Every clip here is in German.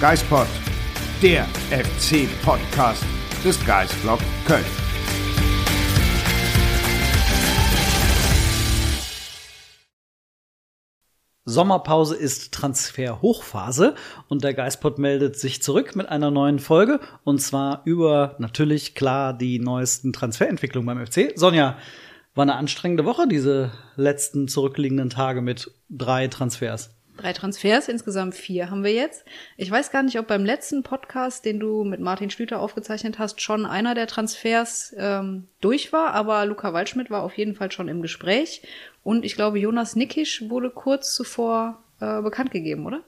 Geistpod, der FC-Podcast des Geistblog Köln. Sommerpause ist Transferhochphase und der Geistpod meldet sich zurück mit einer neuen Folge und zwar über natürlich klar die neuesten Transferentwicklungen beim FC. Sonja, war eine anstrengende Woche, diese letzten zurückliegenden Tage mit drei Transfers. Drei Transfers, insgesamt vier haben wir jetzt. Ich weiß gar nicht, ob beim letzten Podcast, den du mit Martin Schlüter aufgezeichnet hast, schon einer der Transfers ähm, durch war, aber Luca Waldschmidt war auf jeden Fall schon im Gespräch. Und ich glaube, Jonas Nickisch wurde kurz zuvor äh, bekannt gegeben, oder?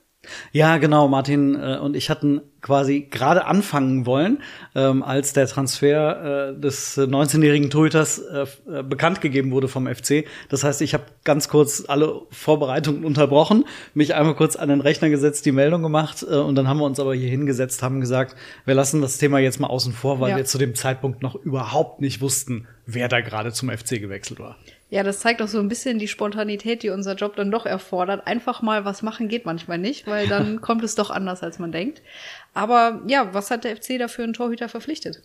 Ja, genau. Martin äh, und ich hatten quasi gerade anfangen wollen, ähm, als der Transfer äh, des 19-jährigen Torhüters äh, äh, bekannt gegeben wurde vom FC. Das heißt, ich habe ganz kurz alle Vorbereitungen unterbrochen, mich einmal kurz an den Rechner gesetzt, die Meldung gemacht äh, und dann haben wir uns aber hier hingesetzt, haben gesagt, wir lassen das Thema jetzt mal außen vor, weil Ja. wir zu dem Zeitpunkt noch überhaupt nicht wussten, wer da gerade zum FC gewechselt war. Ja, das zeigt auch so ein bisschen die Spontanität, die unser Job dann doch erfordert. Einfach mal was machen geht manchmal nicht, weil dann kommt es doch anders, als man denkt. Aber ja, was hat der FC da für einen Torhüter verpflichtet?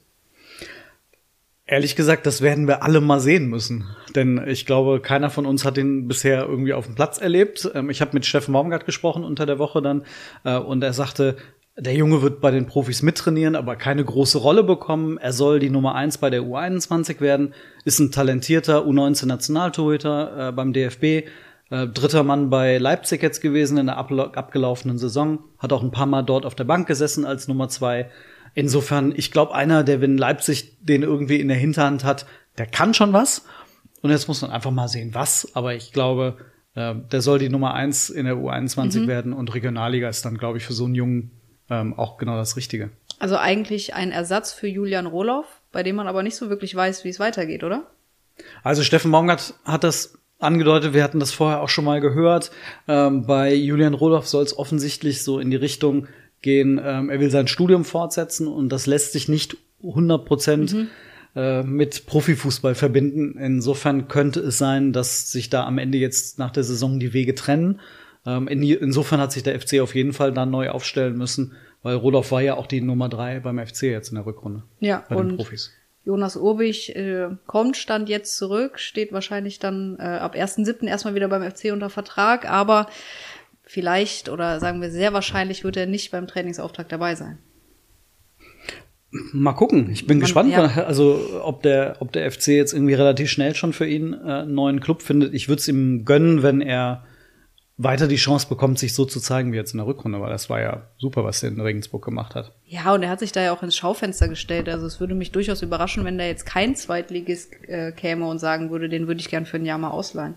Ehrlich gesagt, das werden wir alle mal sehen müssen. Denn ich glaube, keiner von uns hat ihn bisher irgendwie auf dem Platz erlebt. Ähm, Ich habe mit Steffen Baumgart gesprochen unter der Woche dann äh, und er sagte, der Junge wird bei den Profis mittrainieren, aber keine große Rolle bekommen. Er soll die Nummer eins bei der U21 werden, ist ein talentierter U19-Nationaltorhüter äh, beim DFB, äh, dritter Mann bei Leipzig jetzt gewesen in der abgelaufenen Saison, hat auch ein paar Mal dort auf der Bank gesessen als Nummer zwei. Insofern, ich glaube, einer, der, wenn Leipzig den irgendwie in der Hinterhand hat, der kann schon was. Und jetzt muss man einfach mal sehen, was. Aber ich glaube, äh, der soll die Nummer eins in der U21 werden und Regionalliga ist dann, glaube ich, für so einen Jungen ähm, auch genau das Richtige. Also eigentlich ein Ersatz für Julian Rohloff, bei dem man aber nicht so wirklich weiß, wie es weitergeht, oder? Also Steffen Baumgart hat das angedeutet, wir hatten das vorher auch schon mal gehört. Ähm, bei Julian Roloff soll es offensichtlich so in die Richtung gehen, ähm, er will sein Studium fortsetzen und das lässt sich nicht 100 Prozent äh, mit Profifußball verbinden. Insofern könnte es sein, dass sich da am Ende jetzt nach der Saison die Wege trennen. Ähm, in, insofern hat sich der FC auf jeden Fall dann neu aufstellen müssen, weil Roloff war ja auch die Nummer drei beim FC jetzt in der Rückrunde. Ja, bei den und Profis. Jonas Urbich äh, kommt, stand jetzt zurück, steht wahrscheinlich dann äh, ab 1.7. erstmal wieder beim FC unter Vertrag, aber vielleicht oder sagen wir sehr wahrscheinlich wird er nicht beim Trainingsauftakt dabei sein. Mal gucken. Ich bin Man- gespannt, ja. also ob der, ob der FC jetzt irgendwie relativ schnell schon für ihn äh, einen neuen Club findet. Ich würde es ihm gönnen, wenn er weiter die Chance bekommt, sich so zu zeigen wie jetzt in der Rückrunde, weil das war ja super, was der in Regensburg gemacht hat. Ja, und er hat sich da ja auch ins Schaufenster gestellt. Also es würde mich durchaus überraschen, wenn da jetzt kein Zweitligist äh, käme und sagen würde, den würde ich gern für ein Jahr mal ausleihen.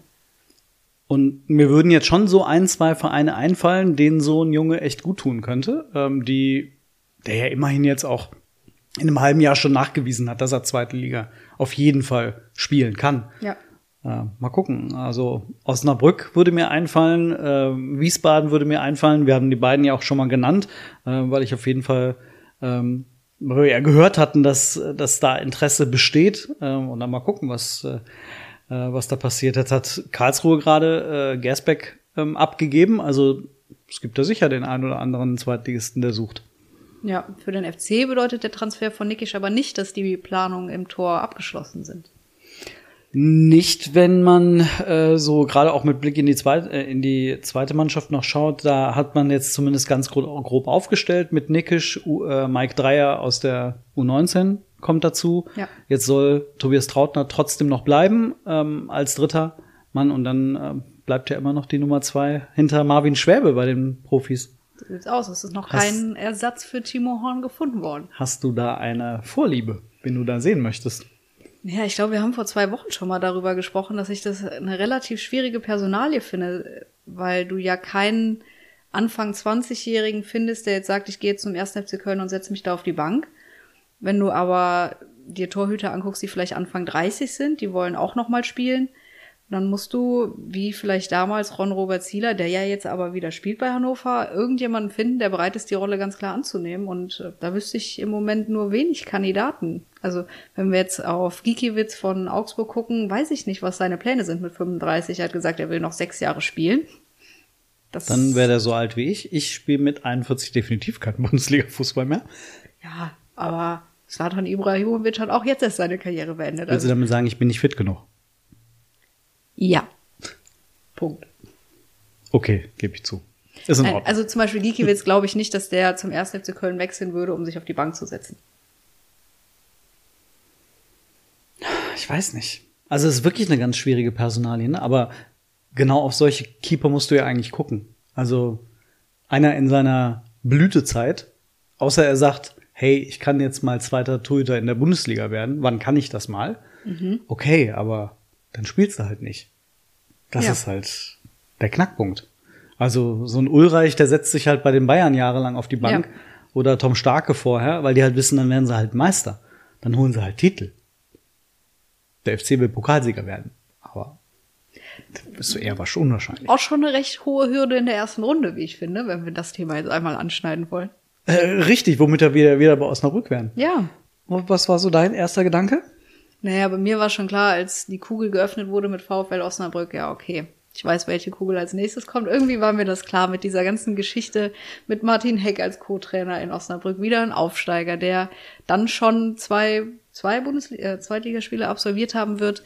Und mir würden jetzt schon so ein, zwei Vereine einfallen, denen so ein Junge echt gut tun könnte, ähm, die, der ja immerhin jetzt auch in einem halben Jahr schon nachgewiesen hat, dass er zweite Liga auf jeden Fall spielen kann. Ja. Äh, mal gucken. Also Osnabrück würde mir einfallen, äh, Wiesbaden würde mir einfallen. Wir haben die beiden ja auch schon mal genannt, äh, weil ich auf jeden Fall ähm, ja gehört hatten, dass, dass da Interesse besteht. Äh, und dann mal gucken, was, äh, äh, was da passiert. Jetzt hat Karlsruhe gerade Gersbeck ähm, abgegeben. Also es gibt da sicher den einen oder anderen Zweitligisten, der sucht. Ja, für den FC bedeutet der Transfer von Nikisch aber nicht, dass die Planungen im Tor abgeschlossen sind. Nicht, wenn man äh, so gerade auch mit Blick in die, zweite, äh, in die zweite Mannschaft noch schaut, da hat man jetzt zumindest ganz grob, grob aufgestellt mit Nickisch, U, äh, Mike Dreier aus der U19 kommt dazu. Ja. Jetzt soll Tobias Trautner trotzdem noch bleiben ähm, als dritter Mann und dann äh, bleibt ja immer noch die Nummer zwei hinter Marvin Schwäbe bei den Profis. So sieht's aus. Es ist noch Hast- kein Ersatz für Timo Horn gefunden worden. Hast du da eine Vorliebe, wenn du da sehen möchtest? Ja, ich glaube, wir haben vor zwei Wochen schon mal darüber gesprochen, dass ich das eine relativ schwierige Personalie finde, weil du ja keinen Anfang 20-Jährigen findest, der jetzt sagt, ich gehe jetzt zum 1. FC Köln und setze mich da auf die Bank. Wenn du aber dir Torhüter anguckst, die vielleicht Anfang 30 sind, die wollen auch noch mal spielen, dann musst du, wie vielleicht damals Ron Robert Zieler, der ja jetzt aber wieder spielt bei Hannover, irgendjemanden finden, der bereit ist, die Rolle ganz klar anzunehmen. Und äh, da wüsste ich im Moment nur wenig Kandidaten. Also wenn wir jetzt auf Gikiewicz von Augsburg gucken, weiß ich nicht, was seine Pläne sind mit 35. Er hat gesagt, er will noch sechs Jahre spielen. Das Dann wäre der so alt wie ich. Ich spiele mit 41 definitiv keinen Bundesliga-Fußball mehr. Ja, aber Slatan Ibrahimovic hat auch jetzt erst seine Karriere beendet. Willst du damit sagen, ich bin nicht fit genug? Ja. Punkt. Okay, gebe ich zu. Ist in Ordnung. Also zum Beispiel Gikiewicz glaube ich nicht, dass der zum 1. FC Köln wechseln würde, um sich auf die Bank zu setzen. Ich weiß nicht. Also es ist wirklich eine ganz schwierige Personalie, ne? aber genau auf solche Keeper musst du ja eigentlich gucken. Also einer in seiner Blütezeit, außer er sagt, hey, ich kann jetzt mal zweiter Torhüter in der Bundesliga werden, wann kann ich das mal? Mhm. Okay, aber dann spielst du halt nicht. Das ja. ist halt der Knackpunkt. Also so ein Ulreich, der setzt sich halt bei den Bayern jahrelang auf die Bank ja. oder Tom Starke vorher, weil die halt wissen, dann werden sie halt Meister. Dann holen sie halt Titel. Der FC will Pokalsieger werden, aber das ist eher was unwahrscheinlich. Auch schon eine recht hohe Hürde in der ersten Runde, wie ich finde, wenn wir das Thema jetzt einmal anschneiden wollen. Äh, richtig, womit wir wieder, wieder bei Osnabrück wären. Ja. Was war so dein erster Gedanke? Naja, bei mir war schon klar, als die Kugel geöffnet wurde mit VfL Osnabrück, ja, okay. Ich weiß, welche Kugel als nächstes kommt. Irgendwie war mir das klar mit dieser ganzen Geschichte mit Martin Heck als Co-Trainer in Osnabrück. Wieder ein Aufsteiger, der dann schon zwei, zwei Bundesliga, äh, Zweitligaspiele absolviert haben wird.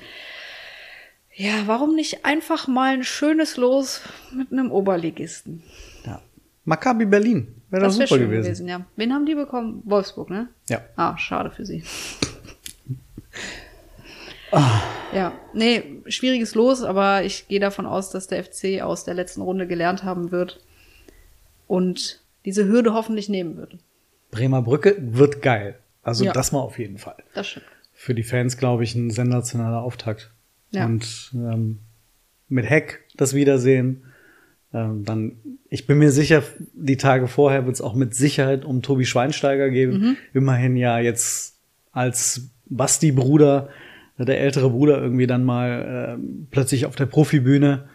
Ja, warum nicht einfach mal ein schönes Los mit einem Oberligisten? Ja. Maccabi Berlin. Wäre das, das wär super gewesen. gewesen. Ja. Wen haben die bekommen? Wolfsburg, ne? Ja. Ah, schade für sie. Oh. Ja, nee, schwieriges Los, aber ich gehe davon aus, dass der FC aus der letzten Runde gelernt haben wird und diese Hürde hoffentlich nehmen wird. Bremer Brücke wird geil. Also ja. das mal auf jeden Fall. Das stimmt. Für die Fans, glaube ich, ein sensationaler Auftakt. Ja. Und ähm, mit Heck das Wiedersehen. Ähm, dann, ich bin mir sicher, die Tage vorher wird es auch mit Sicherheit um Tobi Schweinsteiger geben. Mhm. Immerhin ja jetzt als Basti-Bruder der ältere Bruder irgendwie dann mal äh, plötzlich auf der Profibühne.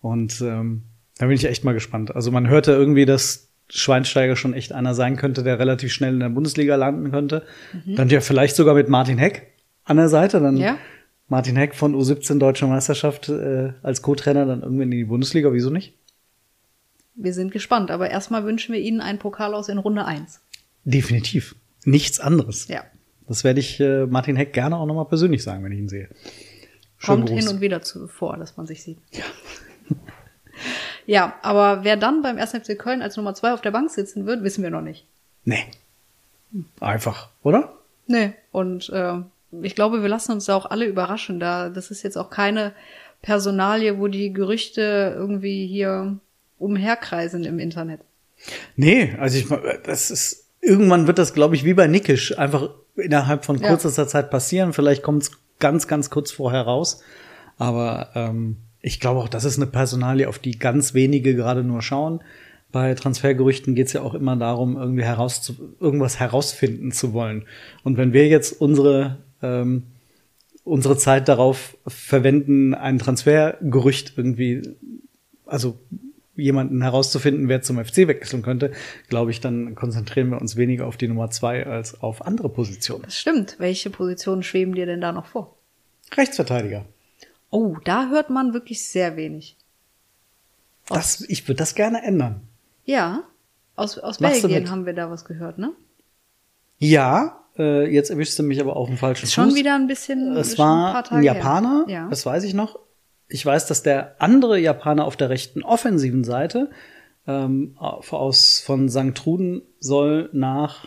Und ähm, da bin ich echt mal gespannt. Also man hörte irgendwie, dass Schweinsteiger schon echt einer sein könnte, der relativ schnell in der Bundesliga landen könnte. Mhm. Dann ja vielleicht sogar mit Martin Heck an der Seite. Dann ja. Martin Heck von U17 Deutscher Meisterschaft äh, als Co-Trainer dann irgendwann in die Bundesliga. Wieso nicht? Wir sind gespannt, aber erstmal wünschen wir Ihnen ein Pokal aus in Runde 1. Definitiv. Nichts anderes. Ja. Das werde ich äh, Martin Heck gerne auch nochmal persönlich sagen, wenn ich ihn sehe. Schön Kommt groß. hin und wieder zu, vor, dass man sich sieht. Ja. ja, aber wer dann beim 1. FC Köln als Nummer zwei auf der Bank sitzen wird, wissen wir noch nicht. Nee. Einfach, oder? Nee. Und äh, ich glaube, wir lassen uns da auch alle überraschen. Da, das ist jetzt auch keine Personalie, wo die Gerüchte irgendwie hier umherkreisen im Internet. Nee, also ich das ist irgendwann wird das, glaube ich, wie bei Nickisch einfach innerhalb von kürzester ja. Zeit passieren. Vielleicht kommt es ganz, ganz kurz vorher raus. Aber ähm, ich glaube auch, das ist eine Personalie, auf die ganz wenige gerade nur schauen. Bei Transfergerüchten geht es ja auch immer darum, irgendwie heraus irgendwas herausfinden zu wollen. Und wenn wir jetzt unsere ähm, unsere Zeit darauf verwenden, ein Transfergerücht irgendwie, also jemanden herauszufinden, wer zum FC wechseln könnte, glaube ich, dann konzentrieren wir uns weniger auf die Nummer zwei als auf andere Positionen. Das stimmt. Welche Positionen schweben dir denn da noch vor? Rechtsverteidiger. Oh, da hört man wirklich sehr wenig. Das, ich würde das gerne ändern. Ja, aus, aus Belgien haben wir da was gehört, ne? Ja, äh, jetzt erwischst du mich aber auf dem falschen Ist Fuß. Schon wieder ein bisschen. Es war ein, ein Japaner, ja. das weiß ich noch ich weiß, dass der andere Japaner auf der rechten offensiven Seite ähm, aus von St. Truden soll nach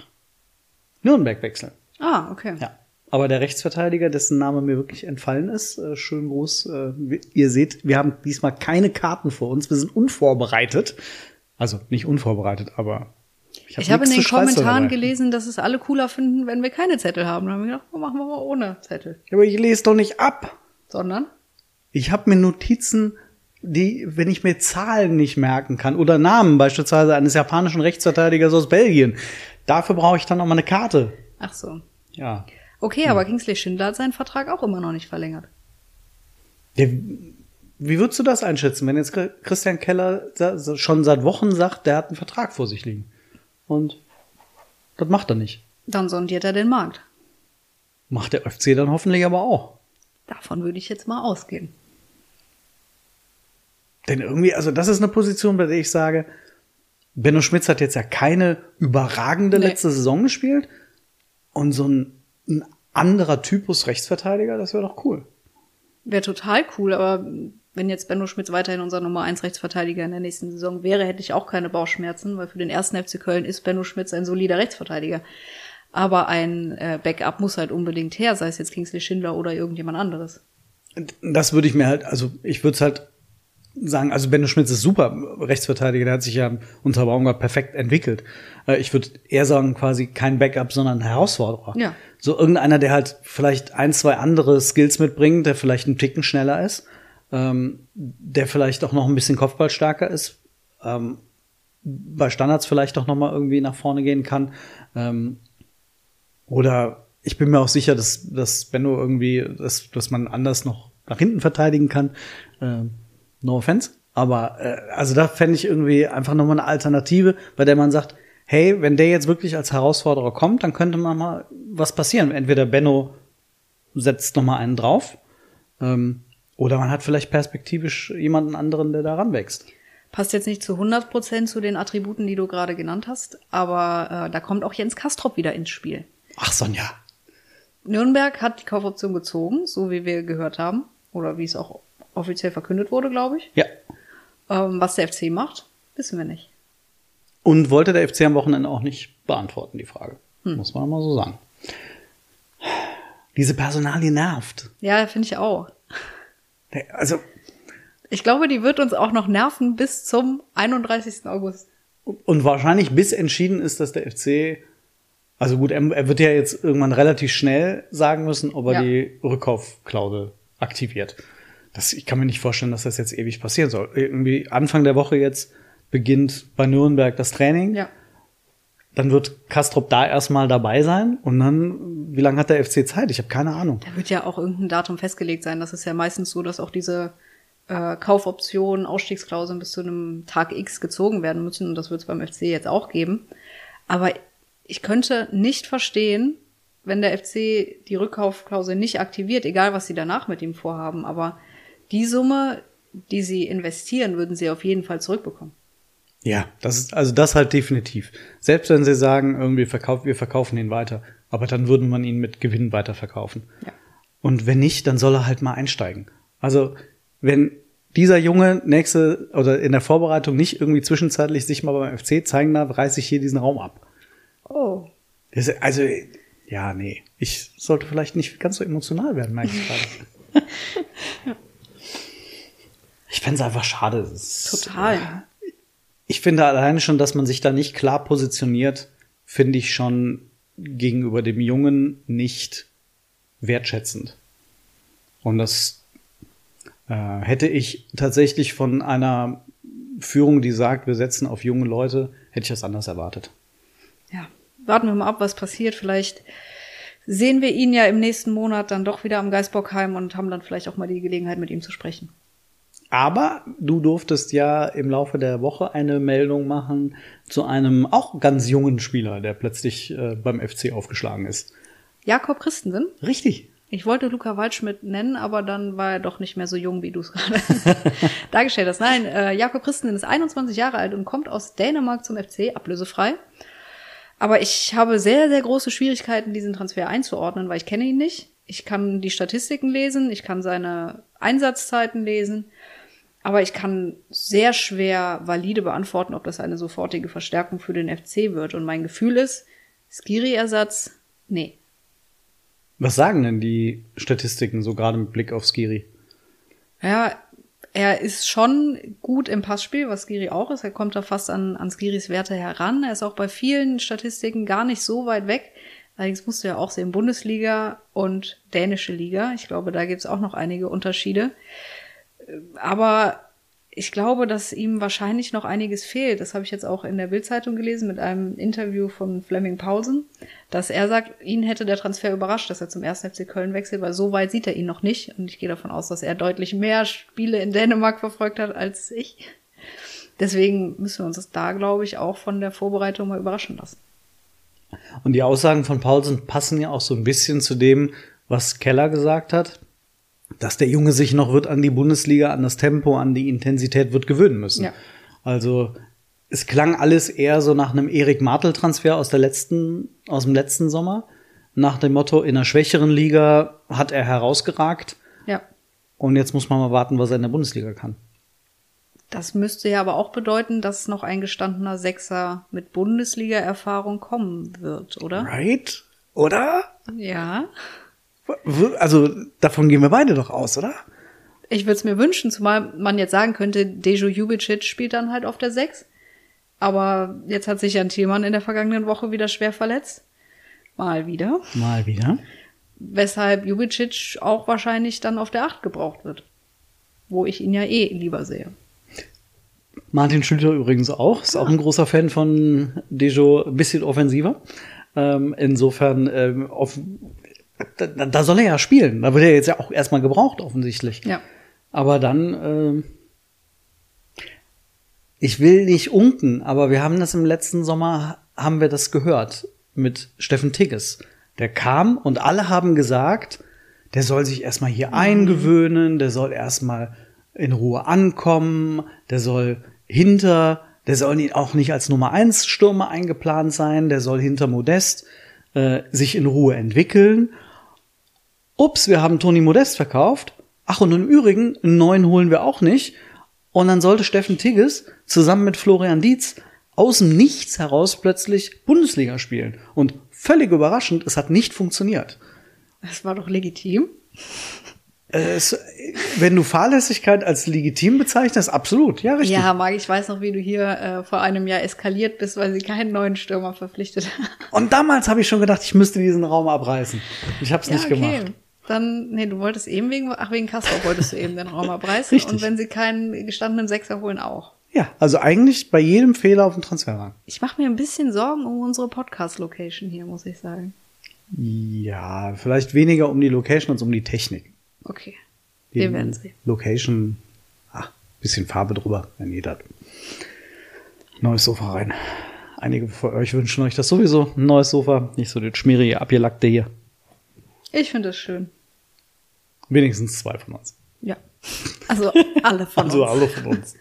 Nürnberg wechseln. Ah, okay. Ja. Aber der Rechtsverteidiger, dessen Name mir wirklich entfallen ist, äh, schönen Gruß. Äh, ihr seht, wir haben diesmal keine Karten vor uns. Wir sind unvorbereitet. Also nicht unvorbereitet, aber hab Ich habe in den Kommentaren gelesen, dass es alle cooler finden, wenn wir keine Zettel haben. Dann haben wir gedacht, oh, machen wir mal ohne Zettel. Aber ich lese doch nicht ab. Sondern? Ich habe mir Notizen, die, wenn ich mir Zahlen nicht merken kann oder Namen beispielsweise eines japanischen Rechtsverteidigers aus Belgien, dafür brauche ich dann noch mal eine Karte. Ach so. Ja. Okay, aber Kingsley Schindler hat seinen Vertrag auch immer noch nicht verlängert. Der, wie würdest du das einschätzen, wenn jetzt Christian Keller schon seit Wochen sagt, der hat einen Vertrag vor sich liegen? Und das macht er nicht. Dann sondiert er den Markt. Macht der FC dann hoffentlich aber auch. Davon würde ich jetzt mal ausgehen. Denn irgendwie, also das ist eine Position, bei der ich sage, Benno Schmitz hat jetzt ja keine überragende Nee. letzte Saison gespielt. Und so ein, ein anderer Typus Rechtsverteidiger, das wäre doch cool. Wäre total cool, aber wenn jetzt Benno Schmitz weiterhin unser Nummer 1 Rechtsverteidiger in der nächsten Saison wäre, hätte ich auch keine Bauchschmerzen, weil für den ersten FC Köln ist Benno Schmitz ein solider Rechtsverteidiger. Aber ein äh, Backup muss halt unbedingt her, sei es jetzt Kingsley Schindler oder irgendjemand anderes. Das würde ich mir halt, also ich würde es halt sagen, also Benno Schmitz ist super Rechtsverteidiger, der hat sich ja unter Baumgart perfekt entwickelt. Äh, Ich würde eher sagen, quasi kein Backup, sondern Herausforderer. Ja. So irgendeiner, der halt vielleicht ein, zwei andere Skills mitbringt, der vielleicht einen Ticken schneller ist, ähm, der vielleicht auch noch ein bisschen Kopfballstärker ist, ähm, bei Standards vielleicht auch noch mal irgendwie nach vorne gehen kann. Ähm, oder ich bin mir auch sicher, dass, dass Benno irgendwie, dass, dass man anders noch nach hinten verteidigen kann. Ähm, no offense. Aber äh, also da fände ich irgendwie einfach nochmal eine Alternative, bei der man sagt, hey, wenn der jetzt wirklich als Herausforderer kommt, dann könnte man mal was passieren. Entweder Benno setzt noch mal einen drauf, ähm, oder man hat vielleicht perspektivisch jemanden anderen, der da ranwächst. Passt jetzt nicht zu 100 Prozent zu den Attributen, die du gerade genannt hast, aber äh, da kommt auch Jens Kastrop wieder ins Spiel. Ach, Sonja. Nürnberg hat die Kaufoption gezogen, so wie wir gehört haben, oder wie es auch offiziell verkündet wurde, glaube ich. Ja. Ähm, was der FC macht, wissen wir nicht. Und wollte der FC am Wochenende auch nicht beantworten, die Frage. Muss man mal so sagen. Diese Personalie nervt. Ja, finde ich auch. Also, Ich glaube, die wird uns auch noch nerven bis zum 31. August. und wahrscheinlich bis entschieden ist, dass der FC, also gut, er, er wird ja jetzt irgendwann relativ schnell sagen müssen, ob er Ja. die Rückkaufklausel aktiviert. Das, ich kann mir nicht vorstellen, dass das jetzt ewig passieren soll. Irgendwie Anfang der Woche jetzt beginnt bei Nürnberg das Training. Ja. Dann wird Kastrop da erstmal dabei sein und dann, wie lange hat der FC Zeit? Ich habe keine Ahnung. Da wird ja auch irgendein Datum festgelegt sein. Das ist ja meistens so, dass auch diese äh, Kaufoptionen, Ausstiegsklauseln bis zu einem Tag X gezogen werden müssen. Und das wird es beim FC jetzt auch geben. Aber ich könnte nicht verstehen, wenn der FC die Rückkaufklausel nicht aktiviert, egal was sie danach mit ihm vorhaben. Aber die Summe, die sie investieren, würden sie auf jeden Fall zurückbekommen. Ja, das ist, also das halt definitiv. Selbst wenn sie sagen, irgendwie verkauft, wir verkaufen ihn weiter, aber dann würde man ihn mit Gewinn weiterverkaufen. Ja. Und wenn nicht, dann soll er halt mal einsteigen. Also, wenn dieser Junge nächste oder in der Vorbereitung nicht irgendwie zwischenzeitlich sich mal beim FC zeigen darf, reiße ich hier diesen Raum ab. Oh. Das, also, ja, nee. Ich sollte vielleicht nicht ganz so emotional werden, merke ich gerade. Ich fände es einfach schade. Ist- Total. ich finde alleine schon, dass man sich da nicht klar positioniert, finde ich schon gegenüber dem Jungen nicht wertschätzend. Und das äh, hätte ich tatsächlich von einer Führung, die sagt, wir setzen auf junge Leute, hätte ich das anders erwartet. ja, warten wir mal ab, was passiert. Vielleicht sehen wir ihn ja im nächsten Monat dann doch wieder am Geisbockheim und haben dann vielleicht auch mal die Gelegenheit, mit ihm zu sprechen. Aber du durftest ja im Laufe der Woche eine Meldung machen zu einem auch ganz jungen Spieler, der plötzlich äh, beim FC aufgeschlagen ist. Jakob Christensen. Richtig. Ich wollte Luca Waldschmidt nennen, aber dann war er doch nicht mehr so jung, wie du es gerade dargestellt hast. Nein, äh, Jakob Christensen ist 21 Jahre alt und kommt aus Dänemark zum FC, ablösefrei. Aber ich habe sehr, sehr große Schwierigkeiten, diesen Transfer einzuordnen, weil ich kenne ihn nicht. Ich kann die Statistiken lesen, ich kann seine Einsatzzeiten lesen, aber ich kann sehr schwer valide beantworten, ob das eine sofortige Verstärkung für den FC wird. Und mein Gefühl ist, Skiri-Ersatz, nee. Was sagen denn die Statistiken so gerade mit Blick auf Skiri? Ja, er ist schon gut im Passspiel, was Skiri auch ist. Er kommt da fast an, an Skiris Werte heran. Er ist auch bei vielen Statistiken gar nicht so weit weg. Allerdings musst du ja auch sehen, Bundesliga und dänische Liga. Ich glaube, da gibt's auch noch einige Unterschiede. Aber ich glaube, dass ihm wahrscheinlich noch einiges fehlt. Das habe ich jetzt auch in der Bildzeitung gelesen mit einem Interview von Fleming Paulsen, dass er sagt, ihn hätte der Transfer überrascht, dass er zum 1. FC Köln wechselt, weil so weit sieht er ihn noch nicht. Und ich gehe davon aus, dass er deutlich mehr Spiele in Dänemark verfolgt hat als ich. Deswegen müssen wir uns das da, glaube ich, auch von der Vorbereitung mal überraschen lassen. Und die Aussagen von Paulsen passen ja auch so ein bisschen zu dem, was Keller gesagt hat dass der Junge sich noch wird an die Bundesliga, an das Tempo, an die Intensität wird gewöhnen müssen. Ja. Also es klang alles eher so nach einem Erik Martel-Transfer aus der letzten, aus dem letzten Sommer. Nach dem Motto, in einer schwächeren Liga hat er herausgeragt. Ja. Und jetzt muss man mal warten, was er in der Bundesliga kann. Das müsste ja aber auch bedeuten, dass noch ein gestandener Sechser mit Bundesliga-Erfahrung kommen wird, oder? Right? Oder? Ja. Also davon gehen wir beide doch aus, oder? Ich würde es mir wünschen, zumal man jetzt sagen könnte, Dejo Jubicic spielt dann halt auf der 6. Aber jetzt hat sich Jan Thielmann in der vergangenen Woche wieder schwer verletzt. Mal wieder. Mal wieder. Weshalb Jubicic auch wahrscheinlich dann auf der 8 gebraucht wird. Wo ich ihn ja eh lieber sehe. Martin Schlüter übrigens auch. Ist ja. auch ein großer Fan von Dejo, ein bisschen offensiver. Ähm, insofern ähm, auf, da, da, soll er ja spielen. Da wird er jetzt ja auch erstmal gebraucht, offensichtlich. Ja. Aber dann, äh, ich will nicht unken, aber wir haben das im letzten Sommer, haben wir das gehört mit Steffen Tigges. Der kam und alle haben gesagt, der soll sich erstmal hier mhm. eingewöhnen, der soll erstmal in Ruhe ankommen, der soll hinter, der soll auch nicht als Nummer eins Stürmer eingeplant sein, der soll hinter Modest äh, sich in Ruhe entwickeln ups, wir haben Toni Modest verkauft. Ach, und im Übrigen, einen neuen holen wir auch nicht. Und dann sollte Steffen Tigges zusammen mit Florian Dietz aus dem Nichts heraus plötzlich Bundesliga spielen. Und völlig überraschend, es hat nicht funktioniert. Das war doch legitim. Es, wenn du Fahrlässigkeit als legitim bezeichnest, absolut, ja, richtig. Ja, Marc, ich weiß noch, wie du hier äh, vor einem Jahr eskaliert bist, weil sie keinen neuen Stürmer verpflichtet haben. Und damals habe ich schon gedacht, ich müsste diesen Raum abreißen. Ich habe es ja, nicht okay. gemacht. Dann, nee, du wolltest eben wegen, ach, wegen Castor wolltest du eben den Raum abreißen. Richtig. Und wenn sie keinen gestandenen Sechser holen, auch. Ja, also eigentlich bei jedem Fehler auf dem Transfermarkt. Ich mache mir ein bisschen Sorgen um unsere Podcast-Location hier, muss ich sagen. Ja, vielleicht weniger um die Location als um die Technik. Okay. Die Wir werden sehen. Location, ach, bisschen Farbe drüber, wenn ihr das. Neues Sofa rein. Einige von euch wünschen euch das sowieso, ein neues Sofa, nicht so das schmierige, abgelackte hier. Ich finde es schön. Wenigstens zwei von uns. Ja. Also alle von also uns. Also alle von uns.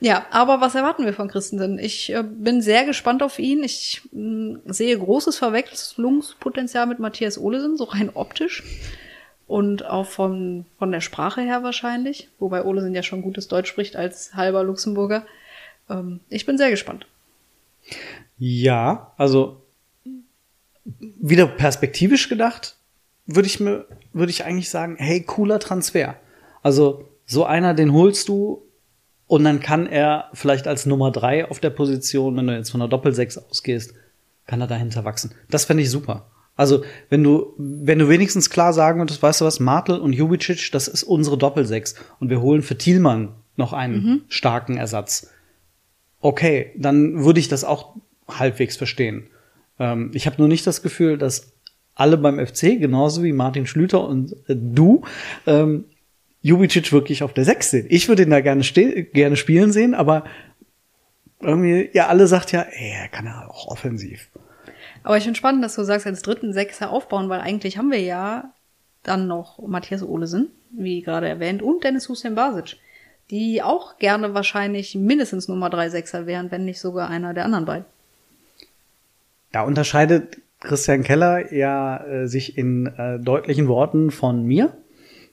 ja, aber was erwarten wir von Christensen? Ich äh, bin sehr gespannt auf ihn. Ich mh, mm, sehe großes Verwechslungspotenzial mit Matthias Olesen, so rein optisch. Und auch von, von der Sprache her wahrscheinlich. Wobei Olesen ja schon gutes Deutsch spricht als halber Luxemburger. Ähm, ich bin sehr gespannt. Ja, also wieder perspektivisch gedacht würde ich mir, würde ich eigentlich sagen, hey, cooler Transfer. Also so einer, den holst du und dann kann er vielleicht als Nummer drei auf der Position, wenn du jetzt von der Doppelsechs ausgehst, kann er dahinter wachsen. Das fände ich super. Also, wenn du, wenn du wenigstens klar sagen würdest, weißt du was, Martel und Jubicic, das ist unsere Doppelsechs und wir holen für Thielmann noch einen mhm. starken Ersatz. Okay, dann würde ich das auch halbwegs verstehen. Ähm, ich habe nur nicht das Gefühl, dass alle beim FC, genauso wie Martin Schlüter und äh, du, ähm, Jubicic wirklich auf der Sechs sind. Ich würde ihn da gerne, gerne spielen sehen, aber irgendwie, ja, alle sagt ja, ey, er kann ja auch offensiv. Aber ich finde spannend, dass du sagst, als dritten Sechser aufbauen, weil eigentlich haben wir ja dann noch Matthias Olesen, wie gerade erwähnt, und Dennis Hussein Basic, die auch gerne wahrscheinlich mindestens Nummer drei Sechser wären, wenn nicht sogar einer der anderen beiden. Da unterscheidet Christian Keller ja äh, sich in äh, deutlichen Worten von mir.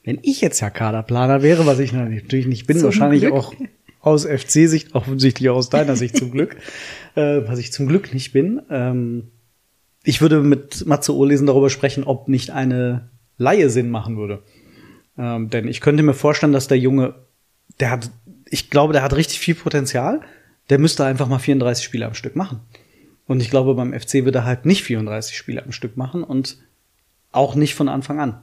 Wenn ich jetzt ja Kaderplaner wäre, was ich natürlich nicht bin, zum wahrscheinlich Glück. auch aus FC-Sicht, offensichtlich auch aus deiner Sicht zum Glück, äh, was ich zum Glück nicht bin. Ähm, ich würde mit Matze Ohlesen darüber sprechen, ob nicht eine Laie Sinn machen würde. Ähm, denn ich könnte mir vorstellen, dass der Junge der hat, ich glaube, der hat richtig viel Potenzial. Der müsste einfach mal 34 Spiele am Stück machen. Und ich glaube, beim FC wird er halt nicht 34 Spiele am Stück machen und auch nicht von Anfang an.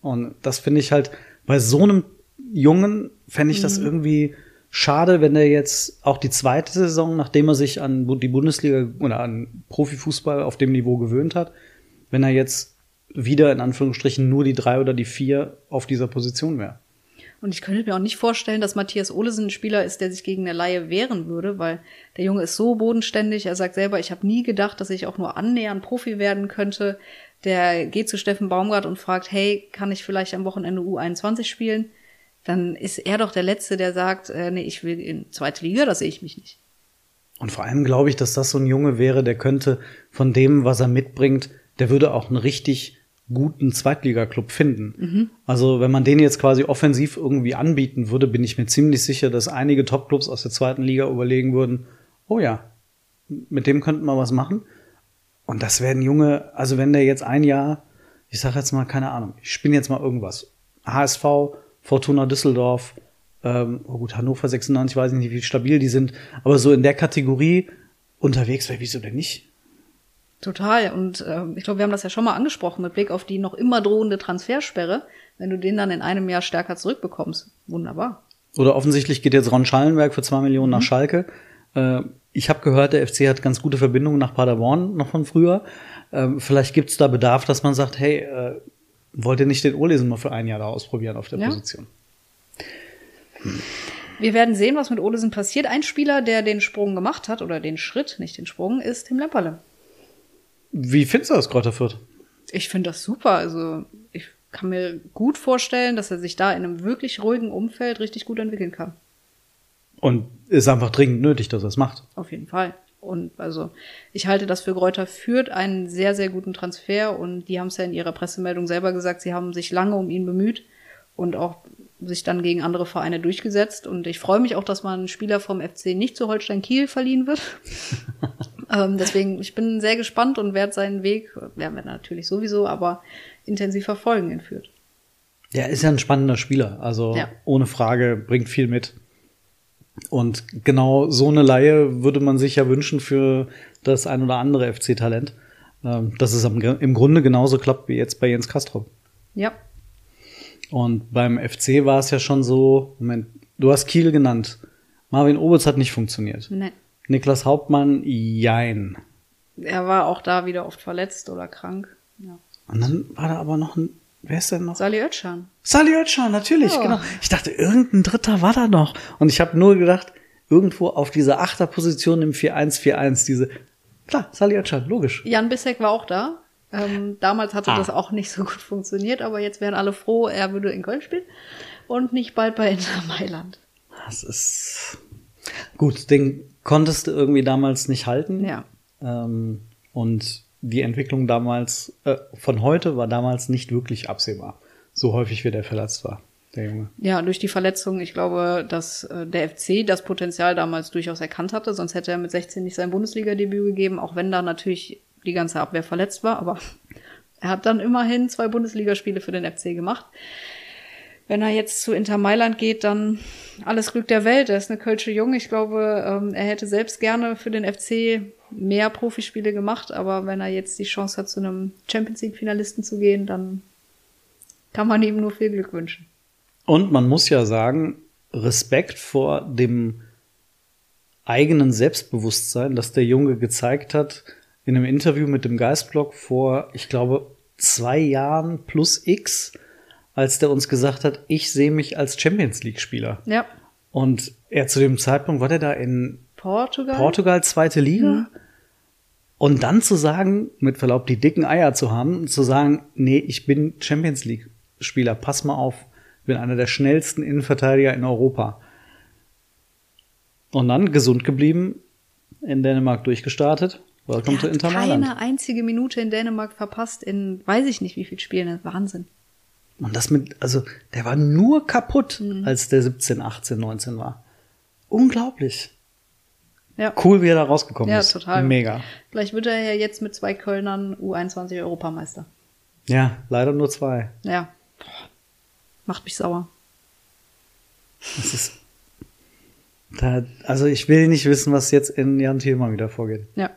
Und das finde ich halt, bei so einem Jungen fände ich das irgendwie schade, wenn er jetzt auch die zweite Saison, nachdem er sich an die Bundesliga oder an Profifußball auf dem Niveau gewöhnt hat, wenn er jetzt wieder in Anführungsstrichen nur die drei oder die vier auf dieser Position wäre. Und ich könnte mir auch nicht vorstellen, dass Matthias Olesen ein Spieler ist, der sich gegen eine Laie wehren würde, weil der Junge ist so bodenständig. Er sagt selber, ich habe nie gedacht, dass ich auch nur annähernd Profi werden könnte. Der geht zu Steffen Baumgart und fragt, hey, kann ich vielleicht am Wochenende U21 spielen? Dann ist er doch der Letzte, der sagt, äh, nee, ich will in zweite Liga, da sehe ich mich nicht. Und vor allem glaube ich, dass das so ein Junge wäre, der könnte von dem, was er mitbringt, der würde auch einen richtig guten Zweitligaklub finden. Also wenn man den jetzt quasi offensiv irgendwie anbieten würde, bin ich mir ziemlich sicher, dass einige Topclubs aus der zweiten Liga überlegen würden, oh ja, mit dem könnten wir was machen. Und das wäre ein Junge, also wenn der jetzt ein Jahr, ich sage jetzt mal, keine Ahnung, ich spinne jetzt mal irgendwas. HSV, Fortuna Düsseldorf, ähm, oh gut, Hannover 96, weiß ich nicht, wie stabil die sind, aber so in der Kategorie unterwegs wäre, wieso denn nicht? Total. Und ähm, ich glaube, wir haben das ja schon mal angesprochen mit Blick auf die noch immer drohende Transfersperre. Wenn du den dann in einem Jahr stärker zurückbekommst, wunderbar. Oder offensichtlich geht jetzt Ron Schallenberg für zwei Millionen nach Schalke. Äh, ich habe gehört, der FC hat ganz gute Verbindungen nach Paderborn noch von früher. Ähm, vielleicht gibt es da Bedarf, dass man sagt, hey, äh, wollt ihr nicht den Urlesen mal für ein Jahr da ausprobieren auf der Ja. Position? Wir werden sehen, was mit Olesen passiert. Ein Spieler, der den Sprung gemacht hat, oder den Schritt, nicht den Sprung, ist Tim Lemperle. Wie findest du das, Kräuter Fürth? Ich finde das super. Also ich kann mir gut vorstellen, dass er sich da in einem wirklich ruhigen Umfeld richtig gut entwickeln kann. Und ist einfach dringend nötig, dass er es macht. Auf jeden Fall. Und also ich halte das für Gräuter führt einen sehr, sehr guten Transfer und die haben es ja in ihrer Pressemeldung selber gesagt, sie haben sich lange um ihn bemüht und auch sich dann gegen andere Vereine durchgesetzt. Und ich freue mich auch, dass man einen Spieler vom FC nicht zu Holstein Kiel verliehen wird. ähm, deswegen, ich bin sehr gespannt und werde seinen Weg, werden wir natürlich sowieso, aber intensiv verfolgen in Fürth. Ja, ist ja ein spannender Spieler. Also Ja. ohne Frage bringt viel mit. Und genau so eine Laie würde man sich ja wünschen für das ein oder andere FC-Talent. Ähm, dass es im Grunde genauso klappt wie jetzt bei Jens Kastrop. Ja, Und beim FC war es ja schon so, Moment, du hast Kiel genannt. Marvin Obitz hat nicht funktioniert. ne. Niklas Hauptmann, jein. Er war auch da wieder oft verletzt oder krank. Ja. Und dann war da aber noch ein, wer ist denn noch? Sali Özcan. Sali Özcan, natürlich, Ja. genau. Ich dachte, irgendein Dritter war da noch. Und ich habe nur gedacht, irgendwo auf dieser Achterposition im 4-1-4-1, diese, klar, Sali Özcan, logisch. Jan Bissek war auch da. Ähm, damals hatte Ah. das auch nicht so gut funktioniert, aber jetzt wären alle froh, er würde in Köln spielen und nicht bald bei Inter Mailand. Das ist, gut, den konntest du irgendwie damals nicht halten. Ja. Ähm, und die Entwicklung damals, äh, von heute war damals nicht wirklich absehbar. So häufig wie der verletzt war, der Junge. Ja, durch die Verletzung, ich glaube, dass äh, der FC das Potenzial damals durchaus erkannt hatte, sonst hätte er mit 16 nicht sein Bundesliga-Debüt gegeben, auch wenn da natürlich die ganze Abwehr verletzt war, aber er hat dann immerhin zwei Bundesligaspiele für den FC gemacht. Wenn er jetzt zu Inter Mailand geht, dann alles Glück der Welt. Er ist eine Kölsche Jung. Ich glaube, ähm, er hätte selbst gerne für den FC mehr Profispiele gemacht, aber wenn er jetzt die Chance hat, zu einem Champions League-Finalisten zu gehen, dann kann man ihm nur viel Glück wünschen. Und man muss ja sagen, Respekt vor dem eigenen Selbstbewusstsein, das der Junge gezeigt hat in einem Interview mit dem Geistblock vor, ich glaube, zwei Jahren plus X, als der uns gesagt hat, ich sehe mich als Champions League-Spieler. Ja. Und er zu dem Zeitpunkt war der da in Portugal? Portugal zweite Liga. Und dann zu sagen, mit Verlaub, die dicken Eier zu haben, zu sagen, nee, ich bin Champions League Spieler, pass mal auf, ich bin einer der schnellsten Innenverteidiger in Europa. Und dann gesund geblieben, in Dänemark durchgestartet. Welcome to Inter Mailand. keine einzige Minute in Dänemark verpasst in weiß ich nicht wie viel Spielen. Wahnsinn. Und das mit, also, der war nur kaputt, Mhm. als der 17, 18, 19 war. Unglaublich. Ja. Cool, wie er da rausgekommen Ja, ist. total. Mega. Vielleicht wird er ja jetzt mit zwei Kölnern U21 Europameister. Ja, leider nur zwei. Ja. Macht mich sauer. Das ist. Da, also ich will nicht wissen, was jetzt in Jan Thielmann wieder vorgeht. Ja.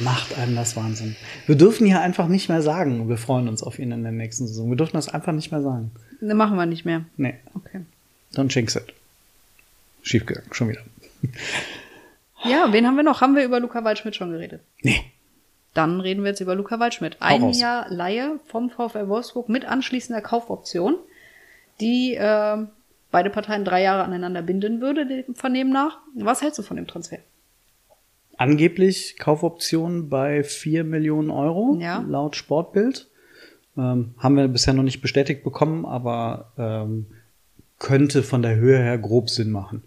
Macht einem das Wahnsinn. Wir dürfen hier einfach nicht mehr sagen, wir freuen uns auf ihn in der nächsten Saison. Wir dürfen das einfach nicht mehr sagen. Ne, machen wir nicht mehr. Nee, Okay. don't jinx it. Schiefgegangen, schon wieder. Ja, wen haben wir noch? Haben wir über Luca Waldschmidt schon geredet? Nee. Dann reden wir jetzt über Luca Waldschmidt. Ein. Jahr Laie vom VfL Wolfsburg mit anschließender Kaufoption, die äh, beide Parteien drei Jahre aneinander binden würde, dem Vernehmen nach. Was hältst du von dem Transfer? Angeblich Kaufoption bei 4 Millionen Euro, Ja. laut Sportbild. Ähm, haben wir bisher noch nicht bestätigt bekommen, aber ähm, könnte von der Höhe her grob Sinn machen.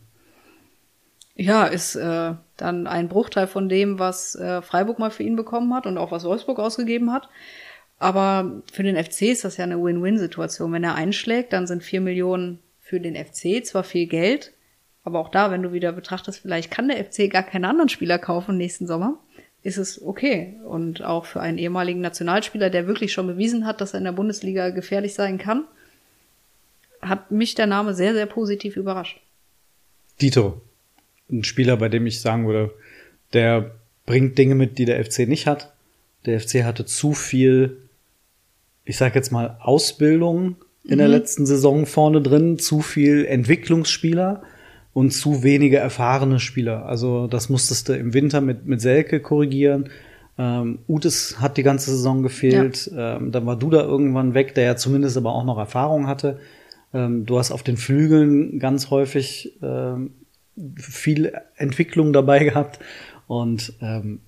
Ja, ist äh, dann ein Bruchteil von dem, was äh, Freiburg mal für ihn bekommen hat und auch was Wolfsburg ausgegeben hat. Aber für den FC ist das ja eine Win-Win-Situation. Wenn er einschlägt, dann sind vier Millionen für den FC zwar viel Geld, aber auch da, wenn du wieder betrachtest, vielleicht kann der FC gar keinen anderen Spieler kaufen nächsten Sommer, ist es okay. Und auch für einen ehemaligen Nationalspieler, der wirklich schon bewiesen hat, dass er in der Bundesliga gefährlich sein kann, hat mich der Name sehr, sehr positiv überrascht. Dito, ein Spieler, bei dem ich sagen würde, der bringt Dinge mit, die der FC nicht hat. Der FC hatte zu viel, ich sag jetzt mal, Ausbildung in der letzten Saison vorne drin, zu viel Entwicklungsspieler und zu wenige erfahrene Spieler. Also das musstest du im Winter mit, mit Selke korrigieren. Ähm, Utes hat die ganze Saison gefehlt. Ähm, dann war Duda irgendwann weg, der ja zumindest aber auch noch Erfahrung hatte. Ähm, du hast auf den Flügeln ganz häufig ähm, viel Entwicklung dabei gehabt. Und ähm,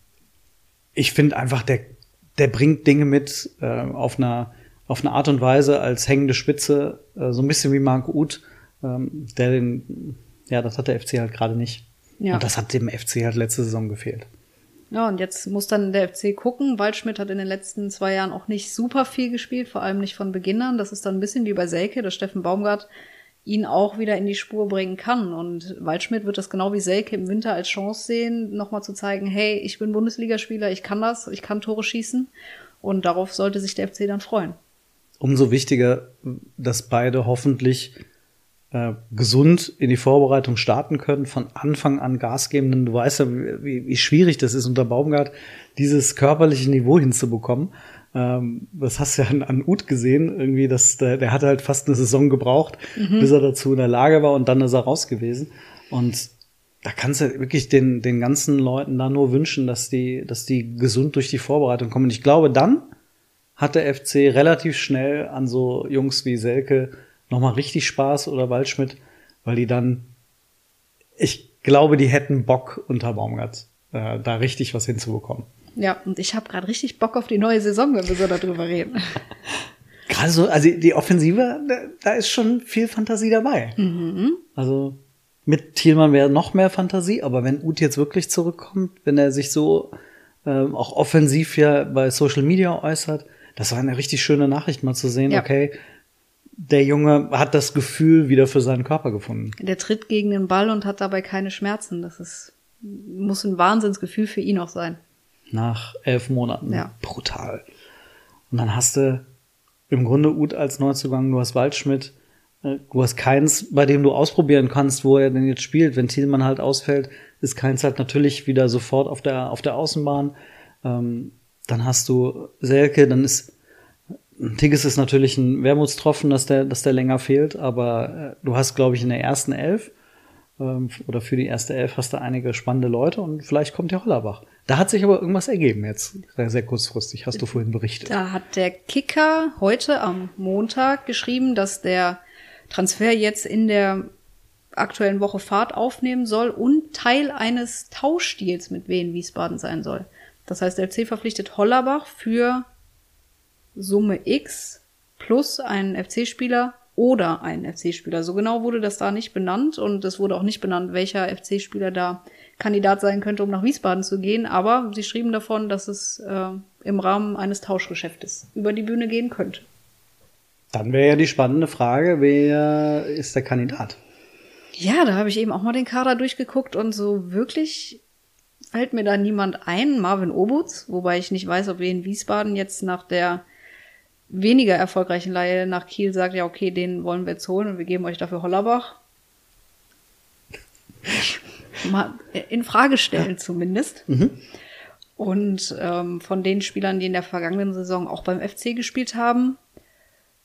ich finde einfach, der, der bringt Dinge mit äh, auf, einer, auf eine Art und Weise als hängende Spitze, äh, so ein bisschen wie Marc Uth, ähm, der den, ja, das hat der FC halt gerade nicht. Ja. Und das hat dem FC halt letzte Saison gefehlt. Ja, und jetzt muss dann der FC gucken. Waldschmidt hat in den letzten zwei Jahren auch nicht super viel gespielt, vor allem nicht von Beginn an. Das ist dann ein bisschen wie bei Selke, dass Steffen Baumgart ihn auch wieder in die Spur bringen kann. Und Waldschmidt wird das genau wie Selke im Winter als Chance sehen, nochmal zu zeigen, hey, ich bin Bundesligaspieler, ich kann das, ich kann Tore schießen. Und darauf sollte sich der FC dann freuen. Umso wichtiger, dass beide hoffentlich äh, gesund in die Vorbereitung starten können, von Anfang an Gas geben, denn du weißt ja, wie, wie schwierig das ist, unter Baumgart dieses körperliche Niveau hinzubekommen. Ähm, das hast du ja an, an Uth gesehen, irgendwie, dass der, der hat halt fast eine Saison gebraucht, bis er dazu in der Lage war und dann ist er raus gewesen. Und da kannst du wirklich den, den ganzen Leuten da nur wünschen, dass die, dass die gesund durch die Vorbereitung kommen. Und ich glaube, dann hat der FC relativ schnell an so Jungs wie Selke nochmal richtig Spaß oder Waldschmidt, weil die dann, ich glaube, die hätten Bock unter Baumgart, äh, da richtig was hinzubekommen. Ja, und ich habe gerade richtig Bock auf die neue Saison, wenn wir so darüber reden. Gerade so, also die Offensive, da, da ist schon viel Fantasie dabei. Also mit Thielmann wäre noch mehr Fantasie, aber wenn Uth jetzt wirklich zurückkommt, wenn er sich so ähm, auch offensiv ja bei Social Media äußert, das war eine richtig schöne Nachricht mal zu sehen, Ja. okay, der Junge hat das Gefühl wieder für seinen Körper gefunden. Der tritt gegen den Ball und hat dabei keine Schmerzen. Das ist, muss ein Wahnsinnsgefühl für ihn auch sein. Nach elf Monaten. Ja. Brutal. Und dann hast du im Grunde Uth als Neuzugang, du hast Waldschmidt, äh, du hast keins, bei dem du ausprobieren kannst, wo er denn jetzt spielt. Wenn Thielmann halt ausfällt, ist keins halt natürlich wieder sofort auf der, auf der Außenbahn. Ähm, dann hast du Selke, dann ist Tigges ist natürlich ein Wermutstropfen, dass der, dass der länger fehlt, aber äh, du hast, glaube ich, in der ersten Elf ähm, oder für die erste Elf hast du einige spannende Leute und vielleicht kommt ja Hollerbach. Da hat sich aber irgendwas ergeben jetzt, sehr, kurzfristig, hast du vorhin berichtet. Da hat der Kicker heute am Montag geschrieben, dass der Transfer jetzt in der aktuellen Woche Fahrt aufnehmen soll und Teil eines Tauschdeals mit Wien Wiesbaden sein soll. Das heißt, der FC verpflichtet Hollerbach für Summe X plus einen FC-Spieler oder einen FC-Spieler. So genau wurde das da nicht benannt und es wurde auch nicht benannt, welcher FC-Spieler da Kandidat sein könnte, um nach Wiesbaden zu gehen. Aber sie schrieben davon, dass es äh, im Rahmen eines Tauschgeschäftes über die Bühne gehen könnte. Dann wäre ja die spannende Frage, wer ist der Kandidat? Ja, da habe ich eben auch mal den Kader durchgeguckt und so wirklich fällt mir da niemand ein. Marvin Obutz, wobei ich nicht weiß, ob wir in Wiesbaden jetzt nach der weniger erfolgreichen Leihe nach Kiel sagt, ja, okay, den wollen wir jetzt holen und wir geben euch dafür Hollerbach. mal in Frage stellen zumindest. Und ähm, von den Spielern, die in der vergangenen Saison auch beim FC gespielt haben,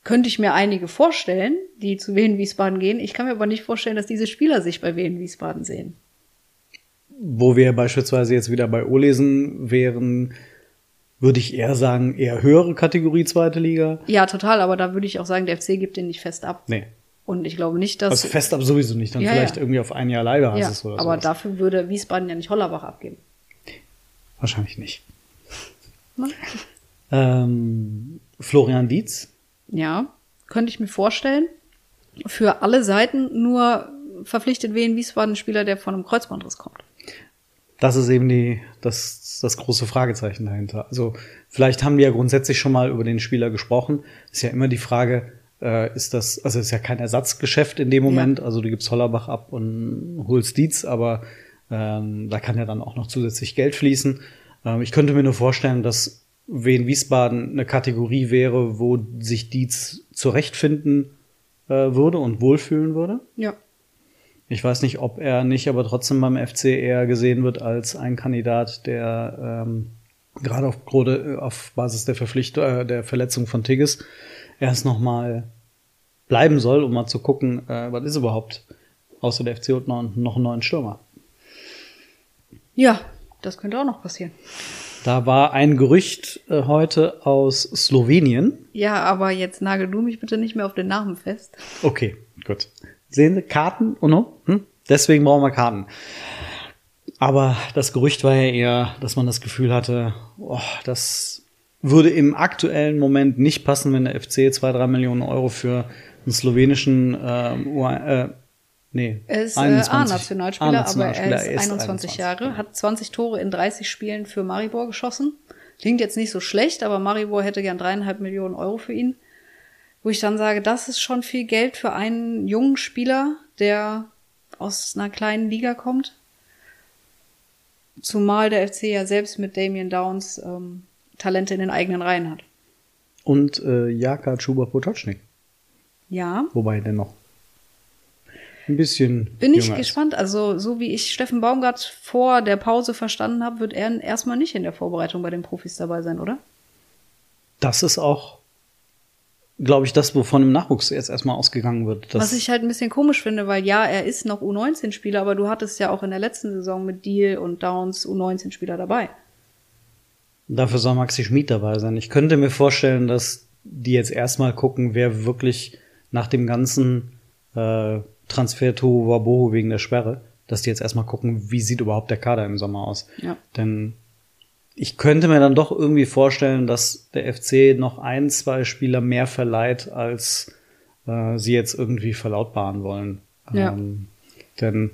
könnte ich mir einige vorstellen, die zu Wien Wiesbaden gehen. Ich kann mir aber nicht vorstellen, dass diese Spieler sich bei Wien Wiesbaden sehen. Wo wir beispielsweise jetzt wieder bei O-Lesen wären, würde ich eher sagen, eher höhere Kategorie zweite Liga. Ja, total, aber da würde ich auch sagen, der FC gibt den nicht fest ab. Nee. Und ich glaube nicht, dass. Also fest ab sowieso nicht, dann Ja, vielleicht ja. irgendwie auf ein Jahr Leihbasis ja, oder aber sowas. dafür würde Wiesbaden ja nicht Hollerbach abgeben. Wahrscheinlich nicht. Ne? Ähm, Florian Dietz, Ja, könnte ich mir vorstellen. Für alle Seiten nur verpflichtet Wien Wiesbaden Spieler, der von einem Kreuzbandriss kommt. Das ist eben die, das, das große Fragezeichen dahinter. Also vielleicht haben wir ja grundsätzlich schon mal über den Spieler gesprochen. Ist ja immer die Frage, äh, ist das, also ist ja kein Ersatzgeschäft in dem Moment. Also du gibst Hollerbach ab und holst Dietz, aber ähm, da kann ja dann auch noch zusätzlich Geld fließen. Ähm, ich könnte mir nur vorstellen, dass Wien Wiesbaden eine Kategorie wäre, wo sich Dietz zurechtfinden äh, würde und wohlfühlen würde. Ja. Ich weiß nicht, ob er nicht, aber trotzdem beim FC eher gesehen wird als ein Kandidat, der ähm, gerade auf, Grode- auf Basis der Verpflichtung, äh, der Verletzung von Tigges erst noch mal bleiben soll, um mal zu gucken, äh, was ist überhaupt außer der FC und noch, noch einen neuen Stürmer. Ja, das könnte auch noch passieren. Da war ein Gerücht äh, heute aus Slowenien. Ja, aber jetzt nagel du mich bitte nicht mehr auf den Namen fest. Okay, gut. Sehen Sie, Karten? Oh no? Hm? Deswegen brauchen wir Karten. Aber das Gerücht war ja eher, dass man das Gefühl hatte, oh, das würde im aktuellen Moment nicht passen, wenn der FC zwei, drei Millionen Euro für einen slowenischen U äh, nee, Er ist äh, 21 A-Nationalspieler, aber er ist 21 Jahre, hat 20 Tore in 30 Spielen für Maribor geschossen. Klingt jetzt nicht so schlecht, aber Maribor hätte gern dreieinhalb Millionen Euro für ihn. Wo ich dann sage, das ist schon viel Geld für einen jungen Spieler, der aus einer kleinen Liga kommt. Zumal der FC ja selbst mit Damien Downs ähm, Talente in den eigenen Reihen hat. Und äh, Jaka Chuba Potocznik. Ja, Wobei der noch ein bisschen Bin ich jünger ist. gespannt. Also, so wie ich Steffen Baumgart vor der Pause verstanden habe, wird er erstmal nicht in der Vorbereitung bei den Profis dabei sein, oder? Das ist auch, glaube ich, das, wovon im Nachwuchs jetzt erstmal ausgegangen wird. Was ich halt ein bisschen komisch finde, weil ja, er ist noch U19-Spieler, aber du hattest ja auch in der letzten Saison mit Deal und Downs U19-Spieler dabei. Dafür soll Maxi Schmid dabei sein. Ich könnte mir vorstellen, dass die jetzt erstmal gucken, wer wirklich nach dem ganzen äh, Transfer to Wabohu wegen der Sperre, dass die jetzt erstmal gucken, wie sieht überhaupt der Kader im Sommer aus. Ja. Denn ich könnte mir dann doch irgendwie vorstellen, dass der FC noch ein, zwei Spieler mehr verleiht, als äh, sie jetzt irgendwie verlautbaren wollen. Ja. Ähm, denn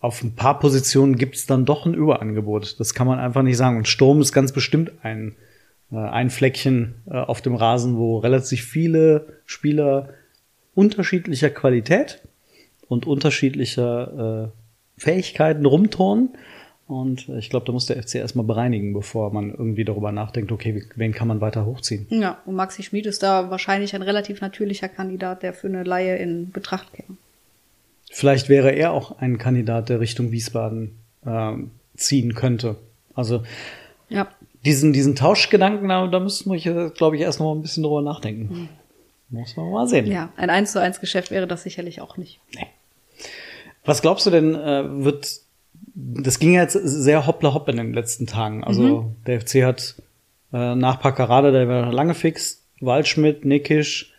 auf ein paar Positionen gibt es dann doch ein Überangebot. Das kann man einfach nicht sagen. Und Sturm ist ganz bestimmt ein, äh, ein Fleckchen äh, auf dem Rasen, wo relativ viele Spieler unterschiedlicher Qualität und unterschiedlicher äh, Fähigkeiten rumturnen. Und äh, ich glaube, da muss der FC erstmal bereinigen, bevor man irgendwie darüber nachdenkt, okay, wen kann man weiter hochziehen. Ja, und Maxi Schmid ist da wahrscheinlich ein relativ natürlicher Kandidat, der für eine Laie in Betracht käme. Vielleicht wäre er auch ein Kandidat, der Richtung Wiesbaden ähm, ziehen könnte. Also Ja, diesen, diesen Tauschgedanken, da, da müssten wir, glaube ich, erst noch mal ein bisschen drüber nachdenken. Muss man mal sehen. ja, ein 1 zu 1 Geschäft wäre das sicherlich auch nicht. Was glaubst du denn, äh, wird, das ging jetzt sehr hoppla hopp in den letzten Tagen. Also der FC hat äh, nach Paccarada, der war lange fix, Waldschmidt, Nickisch,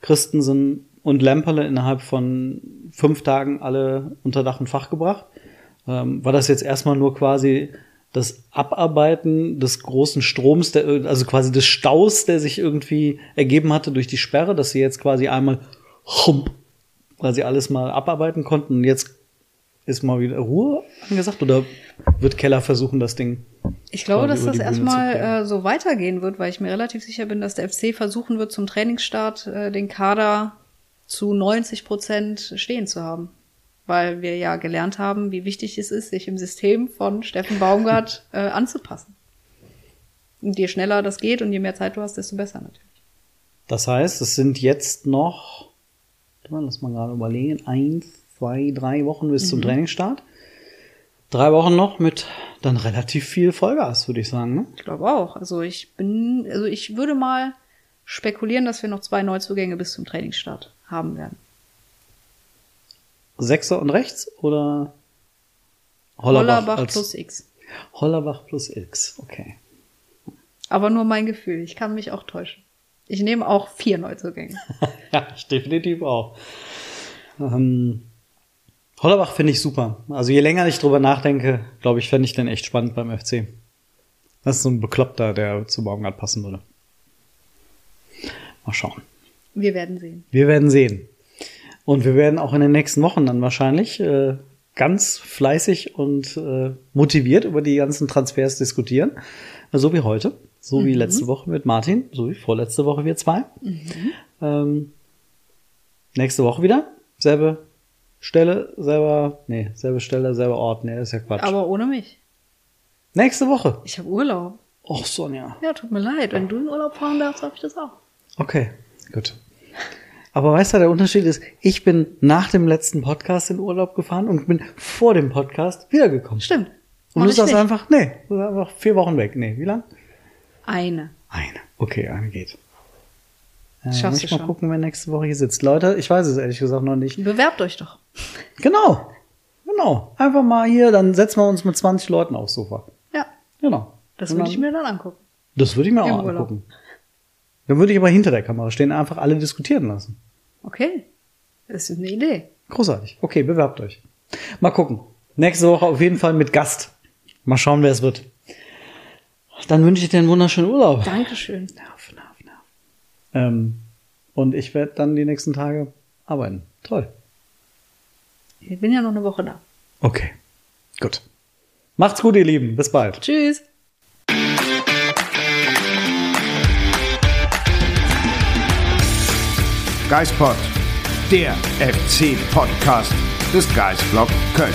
Christensen und Lemperle innerhalb von fünf Tagen alle unter Dach und Fach gebracht. Ähm, war das jetzt erstmal nur quasi das Abarbeiten des großen Stroms, der, also quasi des Staus, der sich irgendwie ergeben hatte durch die Sperre, dass sie jetzt quasi einmal hump, quasi alles mal abarbeiten konnten und jetzt ist mal wieder Ruhe angesagt oder wird Keller versuchen, das Ding? Ich glaube, dass das Bühne erstmal äh, so weitergehen wird, weil ich mir relativ sicher bin, dass der FC versuchen wird, zum Trainingsstart äh, den Kader zu 90 Prozent stehen zu haben. Weil wir ja gelernt haben, wie wichtig es ist, sich im System von Steffen Baumgart äh, anzupassen. Und je schneller das geht und je mehr Zeit du hast, desto besser natürlich. Das heißt, es sind jetzt noch, lass mal gerade überlegen, eins, zwei, drei Wochen bis zum Trainingsstart. Drei Wochen noch mit dann relativ viel Vollgas, würde ich sagen. Ne? Ich glaube auch. Also ich bin, also ich würde mal spekulieren, dass wir noch zwei Neuzugänge bis zum Trainingsstart haben werden. Sechser und rechts oder Hollerbach, Hollerbach plus X. Hollerbach plus X, okay. Aber nur mein Gefühl. Ich kann mich auch täuschen. Ich nehme auch vier Neuzugänge. Ja, ich definitiv auch. Ähm, Hollerbach finde ich super. Also je länger ich drüber nachdenke, glaube ich, fände ich den echt spannend beim FC. Das ist so ein Bekloppter, der zu Baumgart passen würde. Mal schauen. Wir werden sehen. Wir werden sehen. Und wir werden auch in den nächsten Wochen dann wahrscheinlich äh, ganz fleißig und äh, motiviert über die ganzen Transfers diskutieren. So wie heute, so wie letzte Woche mit Martin, so wie vorletzte Woche wir zwei. Ähm, nächste Woche wieder. Selbe Stelle, selber, nee, selbe Stelle, selber Ort. Nee, ist ja Quatsch. Aber ohne mich. nächste Woche. Ich habe Urlaub. Och, Sonja. Ja, tut mir leid. Wenn du in Urlaub fahren darfst, habe ich das auch. Okay, gut. Aber weißt du, der Unterschied ist, ich bin nach dem letzten Podcast in Urlaub gefahren und bin vor dem Podcast wiedergekommen. Stimmt. Und du sagst einfach, nee, du sagst einfach vier Wochen weg. Nee, wie lang? Eine. Eine. Okay, eine geht. Äh, muss ich mal schon. gucken, wer nächste Woche hier sitzt. Leute, ich weiß es ehrlich gesagt noch nicht. Bewerbt euch doch. Genau. Genau. Einfach mal hier, dann setzen wir uns mit 20 Leuten aufs Sofa. Ja, Genau. das würde ich mir dann angucken. Das würde ich mir Im auch Urlaub. angucken. Dann würde ich aber hinter der Kamera stehen, einfach alle diskutieren lassen. Okay. Das ist eine Idee. Großartig. Okay, bewerbt euch. Mal gucken. Nächste Woche auf jeden Fall mit Gast. Mal schauen, wer es wird. Dann wünsche ich dir einen wunderschönen Urlaub. Dankeschön. Nerv, nerv. Ähm, und ich werde dann die nächsten Tage arbeiten. Toll. Ich bin ja noch eine Woche da. Okay. Gut. Macht's gut, ihr Lieben. Bis bald. Tschüss. Geispod, der FC-Podcast des Geisblog Köln.